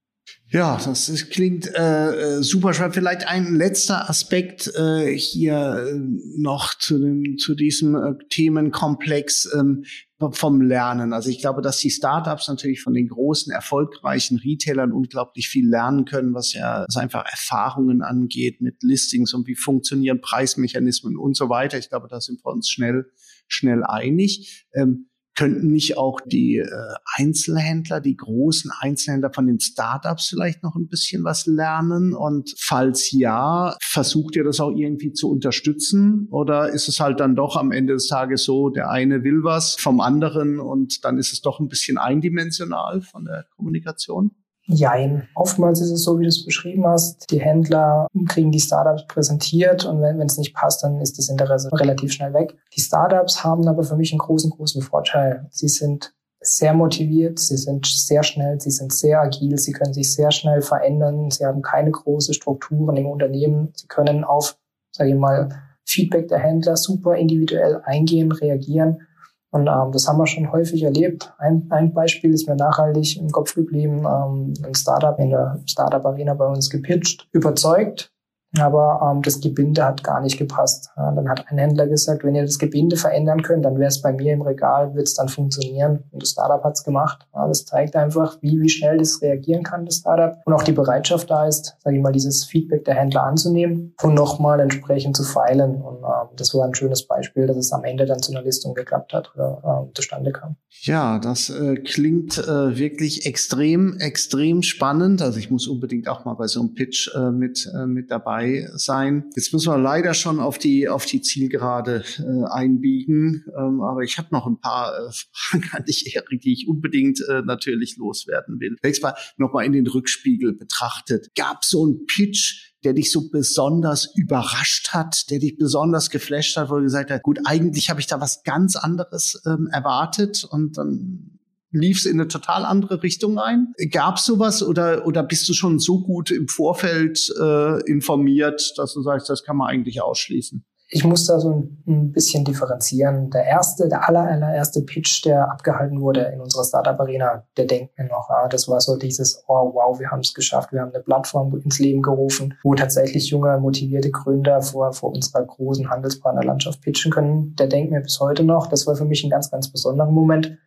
Ja, das ist, klingt äh, äh, super spannend. Vielleicht ein letzter Aspekt äh, hier äh, noch zu, dem, zu diesem äh, Themenkomplex ähm, vom Lernen. Also ich glaube, dass die Startups natürlich von den großen, erfolgreichen Retailern unglaublich viel lernen können, was ja was einfach Erfahrungen angeht mit Listings und wie funktionieren Preismechanismen und so weiter. Ich glaube, da sind wir uns schnell, schnell einig. Ähm, Könnten nicht auch die äh, Einzelhändler, die großen Einzelhändler von den Startups vielleicht noch ein bisschen was lernen? Und falls ja, versucht ihr das auch irgendwie zu unterstützen? Oder ist es halt dann doch am Ende des Tages so, der eine will was vom anderen und dann ist es doch ein bisschen eindimensional von der Kommunikation? Jein. Oftmals ist es so, wie du es beschrieben hast. Die Händler kriegen die Startups präsentiert und wenn es nicht passt, dann ist das Interesse relativ schnell weg. Die Startups haben aber für mich einen großen, großen Vorteil. Sie sind sehr motiviert, sie sind sehr schnell, sie sind sehr agil, sie können sich sehr schnell verändern, sie haben keine große Strukturen im Unternehmen, sie können auf, sage ich mal, Feedback der Händler super individuell eingehen, reagieren und ähm, das haben wir schon häufig erlebt. Ein, ein Beispiel ist mir nachhaltig im Kopf geblieben. Ähm, ein Startup in der Startup Arena bei uns gepitcht, überzeugt, aber ähm, das Gebinde hat gar nicht gepasst. Ja, dann hat ein Händler gesagt, wenn ihr das Gebinde verändern könnt, dann wäre es bei mir im Regal, wird es dann funktionieren. Und das Startup hat es gemacht. Ja, das zeigt einfach, wie, wie schnell das reagieren kann, das Startup. Und auch die Bereitschaft da ist, sage ich mal, dieses Feedback der Händler anzunehmen und nochmal entsprechend zu feilen. Und ähm, das war ein schönes Beispiel, dass es am Ende dann zu einer Listung geklappt hat oder äh, zustande kam. Ja, das äh, klingt äh, wirklich extrem, extrem spannend. Also ich muss unbedingt auch mal bei so einem Pitch äh, mit, äh, mit dabei dabei sein. Jetzt müssen wir leider schon auf die auf die Zielgerade äh, einbiegen, ähm, aber ich habe noch ein paar äh, Fragen an dich, Erik, die ich unbedingt äh, natürlich loswerden will. Nächstes Mal nochmal in den Rückspiegel betrachtet. Gab so ein Pitch, der dich so besonders überrascht hat, der dich besonders geflasht hat, wo du gesagt hast, gut, eigentlich habe ich da was ganz anderes ähm, erwartet und dann lief es in eine total andere Richtung ein? Gab es sowas oder, oder bist du schon so gut im Vorfeld äh, informiert, dass du sagst, das kann man eigentlich ausschließen? Ich muss da so ein bisschen differenzieren. Der erste, der aller, allererste Pitch, der abgehalten wurde in unserer Startup Arena, der denkt mir noch, ah, das war so dieses, oh wow, wir haben es geschafft, wir haben eine Plattform ins Leben gerufen, wo tatsächlich junge, motivierte Gründer vor, vor unserer großen Handelspartnerlandschaft pitchen können. Der denkt mir bis heute noch, das war für mich ein ganz, ganz besonderer Moment.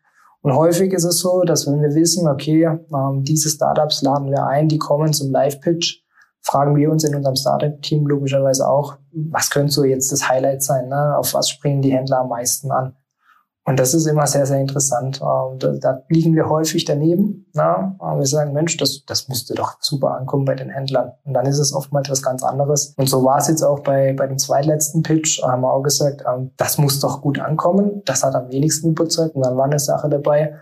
Und häufig ist es so, dass wenn wir wissen, okay, ähm, diese Startups laden wir ein, die kommen zum Live-Pitch, fragen wir uns in unserem Startup-Team logischerweise auch, was könnte so jetzt das Highlight sein? Ne? Auf was springen die Händler am meisten an? Und das ist immer sehr, sehr interessant. Ähm, da, da liegen wir häufig daneben. Na? Aber wir sagen, Mensch, das, das müsste doch super ankommen bei den Händlern. Und dann ist es oftmals was ganz anderes. Und so war es jetzt auch bei, bei dem zweitletzten Pitch. Da haben wir auch gesagt, ähm, das muss doch gut ankommen. Das hat am wenigsten überzeugt. Und dann war eine Sache dabei,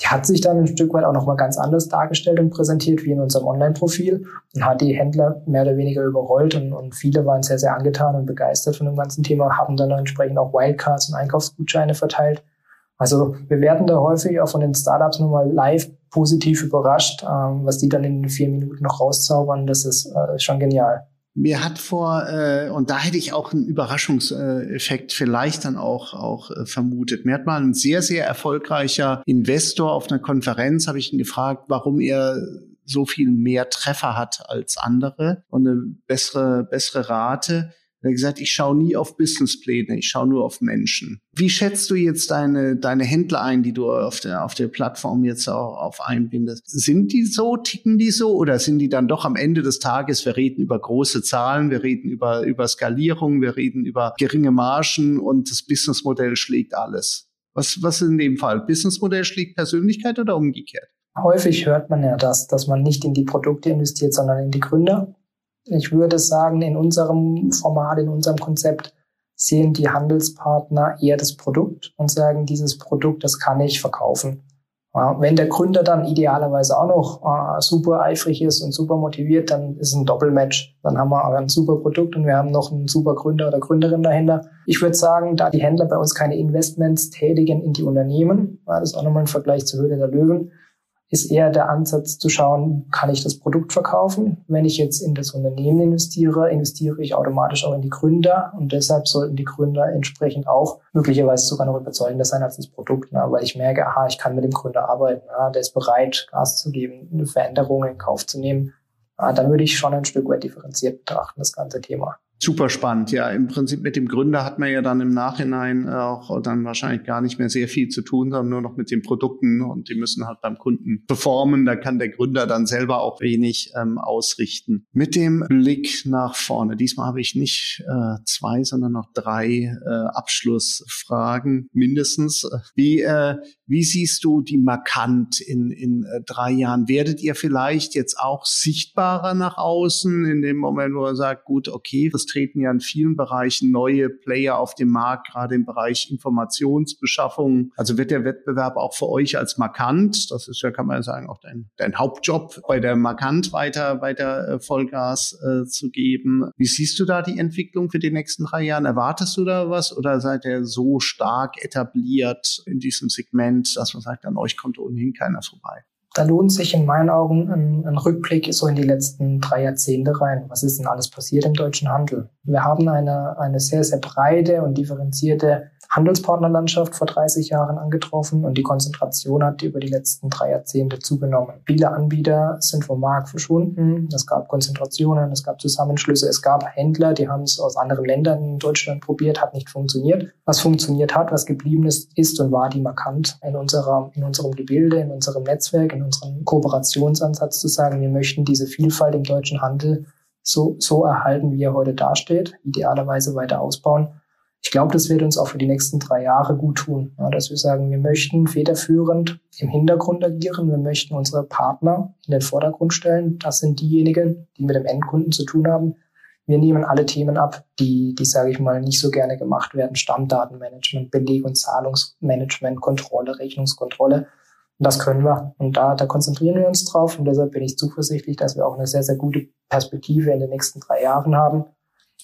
die hat sich dann ein Stück weit auch nochmal ganz anders dargestellt und präsentiert wie in unserem Online-Profil und hat die Händler mehr oder weniger überrollt und, und viele waren sehr, sehr angetan und begeistert von dem ganzen Thema, haben dann entsprechend auch Wildcards und Einkaufsgutscheine verteilt Also wir werden da häufig auch von den Startups nochmal live positiv überrascht, ähm, was die dann in vier Minuten noch rauszaubern. Das ist äh, schon genial. Mir hat vor, äh, und da hätte ich auch einen Überraschungseffekt vielleicht dann auch, auch äh, vermutet. Mir hat mal ein sehr, sehr erfolgreicher Investor auf einer Konferenz, habe ich ihn gefragt, warum er so viel mehr Treffer hat als andere und eine bessere, bessere Rate. Er hat gesagt, ich schaue nie auf Businesspläne, ich schaue nur auf Menschen. Wie schätzt du jetzt deine, deine Händler ein, die du auf der, auf der Plattform jetzt auch auf einbindest? Sind die so, ticken die so oder sind die dann doch am Ende des Tages, wir reden über große Zahlen, wir reden über, über Skalierung, wir reden über geringe Margen und das Businessmodell schlägt alles? Was, was ist in dem Fall? Businessmodell schlägt Persönlichkeit oder umgekehrt? Häufig hört man ja das, dass man nicht in die Produkte investiert, sondern in die Gründer. Ich würde sagen, in unserem Format, in unserem Konzept sehen die Handelspartner eher das Produkt und sagen, dieses Produkt, das kann ich verkaufen. Wenn der Gründer dann idealerweise auch noch äh, super eifrig ist und super motiviert, dann ist ein Doppelmatch. Dann haben wir ein super Produkt und wir haben noch einen super Gründer oder Gründerin dahinter. Ich würde sagen, da die Händler bei uns keine Investments tätigen in die Unternehmen, das ist auch nochmal ein Vergleich zur Höhle der Löwen, ist eher der Ansatz zu schauen, kann ich das Produkt verkaufen? Wenn ich jetzt in das Unternehmen investiere, investiere ich automatisch auch in die Gründer und deshalb sollten die Gründer entsprechend auch möglicherweise sogar noch überzeugender sein als das Produkt, ne? weil ich merke, aha, ich kann mit dem Gründer arbeiten, ne? der ist bereit, Gas zu geben, eine Veränderung in Kauf zu nehmen. Ja, dann würde ich schon ein Stück weit differenziert betrachten, das ganze Thema super spannend. Ja, im Prinzip mit dem Gründer hat man ja dann im Nachhinein auch dann wahrscheinlich gar nicht mehr sehr viel zu tun, sondern nur noch mit den Produkten und die müssen halt beim Kunden performen. Da kann der Gründer dann selber auch wenig ähm, ausrichten. Mit dem Blick nach vorne. Diesmal habe ich nicht äh, zwei, sondern noch drei äh, Abschlussfragen mindestens. Wie, äh, wie siehst du die markant in, in äh, drei Jahren? Werdet ihr vielleicht jetzt auch sichtbarer nach außen in dem Moment, wo er sagt, gut, okay, das treten ja in vielen Bereichen neue Player auf den Markt, gerade im Bereich Informationsbeschaffung. Also wird der Wettbewerb auch für euch als markant, das ist ja, kann man ja sagen, auch dein, dein Hauptjob, bei der markant weiter, weiter äh, Vollgas äh, zu geben. Wie siehst du da die Entwicklung für die nächsten drei Jahre? Erwartest du da was oder seid ihr so stark etabliert in diesem Segment, dass man sagt, an euch kommt ohnehin keiner vorbei? Da lohnt sich in meinen Augen ein, ein, Rückblick so in die letzten drei Jahrzehnte rein. Was ist denn alles passiert im deutschen Handel? Wir haben eine, eine sehr, sehr breite und differenzierte Handelspartnerlandschaft vor 30 Jahren angetroffen und die Konzentration hat über die letzten drei Jahrzehnte zugenommen. Viele Anbieter sind vom Markt verschwunden. Es gab Konzentrationen, es gab Zusammenschlüsse, es gab Händler, die haben es aus anderen Ländern in Deutschland probiert, hat nicht funktioniert. Was funktioniert hat, was geblieben ist, ist und war die markant in, unserer, in unserem Gebilde, in unserem Netzwerk, in unserem Kooperationsansatz zu sagen, wir möchten diese Vielfalt im deutschen Handel so, so erhalten, wie er heute dasteht, idealerweise weiter ausbauen ich glaube, das wird uns auch für die nächsten drei Jahre gut tun, ja, dass wir sagen, wir möchten federführend im Hintergrund agieren, wir möchten unsere Partner in den Vordergrund stellen. Das sind diejenigen, die mit dem Endkunden zu tun haben. Wir nehmen alle Themen ab, die, die sage ich mal, nicht so gerne gemacht werden. Stammdatenmanagement, Beleg- und Zahlungsmanagement, Kontrolle, Rechnungskontrolle. Und das können wir. Und da, da konzentrieren wir uns drauf. Und deshalb bin ich zuversichtlich, dass wir auch eine sehr, sehr gute Perspektive in den nächsten drei Jahren haben.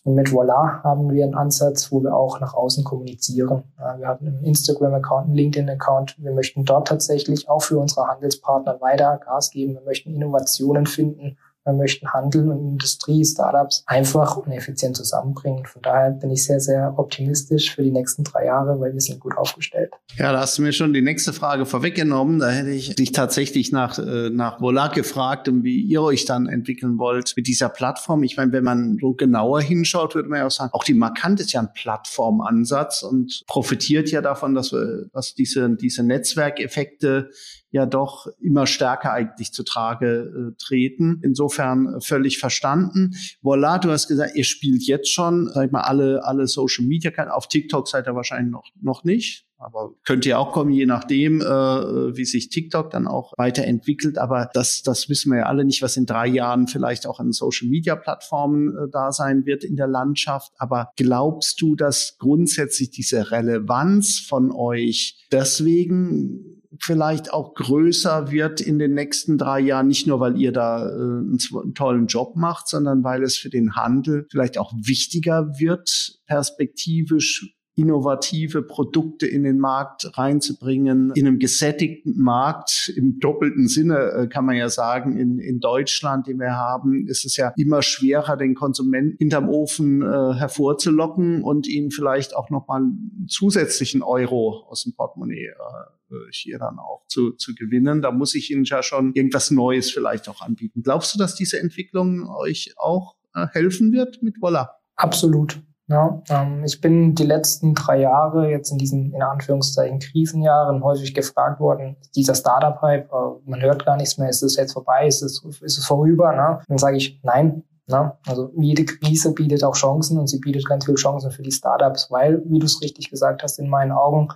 Und mit Voila haben wir einen Ansatz, wo wir auch nach außen kommunizieren. Wir haben einen Instagram-Account, einen LinkedIn-Account. Wir möchten dort tatsächlich auch für unsere Handelspartner weiter Gas geben. Wir möchten Innovationen finden wir möchten Handel und Industrie, Startups einfach und effizient zusammenbringen. Von daher bin ich sehr, sehr optimistisch für die nächsten drei Jahre, weil wir sind gut aufgestellt. Ja, da hast du mir schon die nächste Frage vorweggenommen. Da hätte ich dich tatsächlich nach, äh, nach Volat gefragt und wie ihr euch dann entwickeln wollt mit dieser Plattform. Ich meine, wenn man so genauer hinschaut, würde man ja auch sagen, auch die Markant ist ja ein Plattformansatz und profitiert ja davon, dass wir, dass diese, diese Netzwerkeffekte ja doch immer stärker eigentlich zu Trage äh, treten. Insofern äh, völlig verstanden. Voila, du hast gesagt, ihr spielt jetzt schon, sag ich mal, alle, alle Social Media. Auf TikTok seid ihr wahrscheinlich noch, noch nicht. Aber könnte ja auch kommen, je nachdem, äh, wie sich TikTok dann auch weiterentwickelt. Aber das, das wissen wir ja alle nicht, was in drei Jahren vielleicht auch an Social-Media-Plattformen äh, da sein wird in der Landschaft. Aber glaubst du, dass grundsätzlich diese Relevanz von euch deswegen vielleicht auch größer wird in den nächsten drei Jahren, nicht nur weil ihr da äh, einen, einen, tollen Job macht, sondern weil es für den Handel vielleicht auch wichtiger wird, perspektivisch innovative Produkte in den Markt reinzubringen, in einem gesättigten Markt, im doppelten Sinne äh, kann man ja sagen, in, in Deutschland, den wir haben, ist es ja immer schwerer, den Konsumenten hinterm Ofen äh, hervorzulocken und ihn vielleicht auch nochmal einen zusätzlichen Euro aus dem Portemonnaie äh, hier dann auch zu, zu gewinnen. Da muss ich Ihnen ja schon irgendwas Neues vielleicht auch anbieten. Glaubst du, dass diese Entwicklung euch auch äh, helfen wird mit Voila? Absolut. Ja, ähm, ich bin die letzten drei Jahre jetzt in diesen, in Anführungszeichen, Krisenjahren häufig gefragt worden, dieser Startup-Hype, äh, man hört gar nichts mehr, ist es jetzt vorbei, ist es, ist es vorüber? Ne? Dann sage ich, nein, Ne? Also jede Krise bietet auch Chancen und sie bietet ganz viele Chancen für die Startups, weil, wie du es richtig gesagt hast, in meinen Augen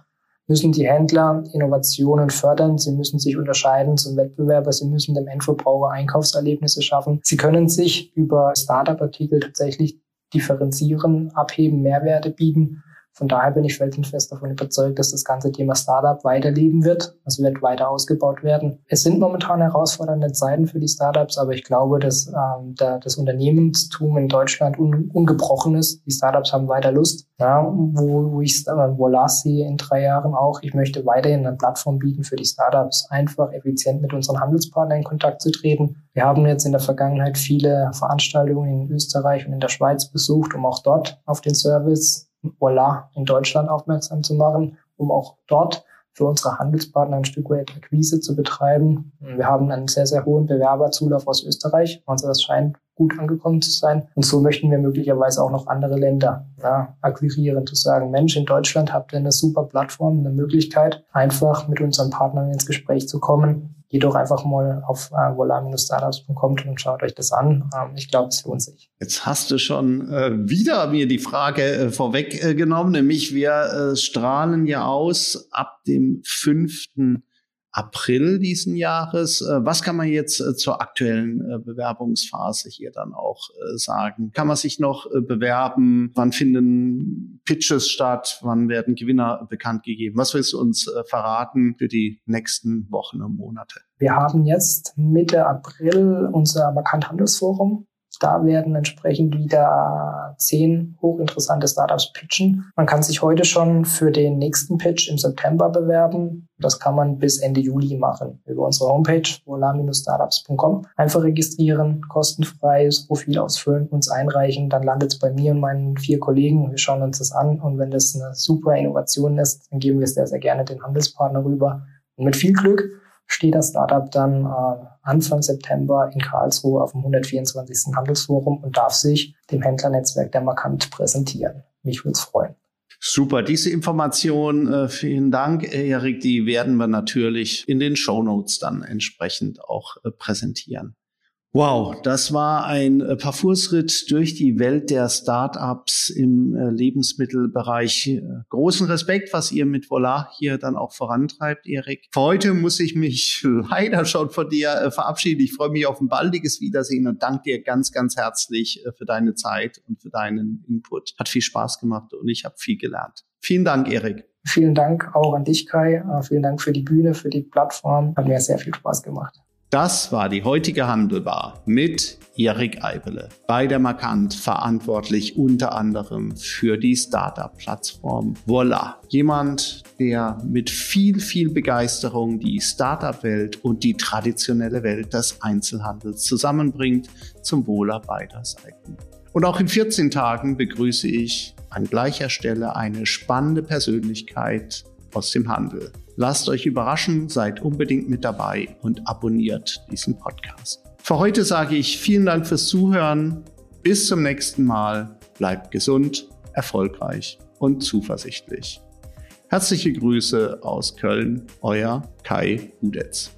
müssen die Händler Innovationen fördern, sie müssen sich unterscheiden zum Wettbewerber, sie müssen dem Endverbraucher Einkaufserlebnisse schaffen. Sie können sich über Startup-Artikel tatsächlich differenzieren, abheben, Mehrwerte bieten. Von daher bin ich felsenfest davon überzeugt, dass das ganze Thema Startup weiterleben wird. Es wird weiter ausgebaut werden. Es sind momentan herausfordernde Zeiten für die Startups, aber ich glaube, dass ähm, da, das Unternehmenstum in Deutschland un, ungebrochen ist. Die Startups haben weiter Lust. Ja, wo, wo ich äh, Voila sehe in drei Jahren auch, ich möchte weiterhin eine Plattform bieten für die Startups, einfach effizient mit unseren Handelspartnern in Kontakt zu treten. Wir haben jetzt in der Vergangenheit viele Veranstaltungen in Österreich und in der Schweiz besucht, um auch dort auf den Service Voila in Deutschland aufmerksam zu machen, um auch dort für unsere Handelspartner ein Stück weit Akquise zu betreiben. Wir haben einen sehr, sehr hohen Bewerberzulauf aus Österreich. Also das scheint gut angekommen zu sein. Und so möchten wir möglicherweise auch noch andere Länder ja, akquirieren, zu sagen, Mensch, in Deutschland habt ihr eine super Plattform, eine Möglichkeit, einfach mit unseren Partnern ins Gespräch zu kommen, geht doch einfach mal auf äh, volar-startups.com und schaut euch das an. Ähm, ich glaube, es lohnt sich. Jetzt hast du schon äh, wieder mir die Frage äh, vorweggenommen, nämlich wir äh, strahlen ja aus ab dem fünften April diesen Jahres. Äh, was kann man jetzt äh, zur aktuellen äh, Bewerbungsphase hier dann auch sagen? Kann man sich noch bewerben? Wann finden Pitches statt? Wann werden Gewinner bekannt gegeben? Was willst du uns verraten für die nächsten Wochen und Monate? Wir haben jetzt Mitte April unser Markant-Handelsforum da werden entsprechend wieder zehn hochinteressante Startups pitchen. Man kann sich heute schon für den nächsten Pitch im September bewerben. Das kann man bis Ende Juli machen über unsere Homepage volar-startups.com. Einfach registrieren, kostenfreies Profil ausfüllen, uns einreichen, dann landet es bei mir und meinen vier Kollegen. Wir schauen uns das an und wenn das eine super Innovation ist, dann geben wir es sehr, sehr gerne den Handelspartner rüber. Und mit viel Glück steht das Startup dann äh, Anfang September in Karlsruhe auf dem 124. Handelsforum und darf sich dem Händlernetzwerk der Markant präsentieren. Mich würde es freuen. Super, diese Information, äh, vielen Dank, Erik, die werden wir natürlich in den Show Notes dann entsprechend auch äh, präsentieren. Wow, das war ein äh, Parfursritt durch die Welt der Startups im äh, Lebensmittelbereich. Äh, großen Respekt, was ihr mit Voila hier dann auch vorantreibt, Erik. Für heute muss ich mich leider schon von dir verabschieden. Ich freue mich auf ein baldiges Wiedersehen und danke dir ganz, ganz herzlich für deine Zeit und für deinen Input. Hat viel Spaß gemacht und ich habe viel gelernt. Vielen Dank, Erik. Vielen Dank auch an dich, Kai. Vielen Dank für die Bühne, für die Plattform. Hat mir sehr viel Spaß gemacht. Das war die heutige Handelbar mit Erik Eibele, bei der Markant verantwortlich unter anderem für die Startup-Plattform Voila. Jemand, der mit viel, viel Begeisterung die Startup-Welt und die traditionelle Welt des Einzelhandels zusammenbringt zum Wohler beider Seiten. Und auch in 14 Tagen begrüße ich an gleicher Stelle eine spannende Persönlichkeit aus dem Handel. Lasst euch überraschen, seid unbedingt mit dabei und abonniert diesen Podcast. Für heute sage ich vielen Dank fürs Zuhören. Bis zum nächsten Mal. Bleibt gesund, erfolgreich und zuversichtlich. Herzliche Grüße aus Köln, euer Kai Udetz.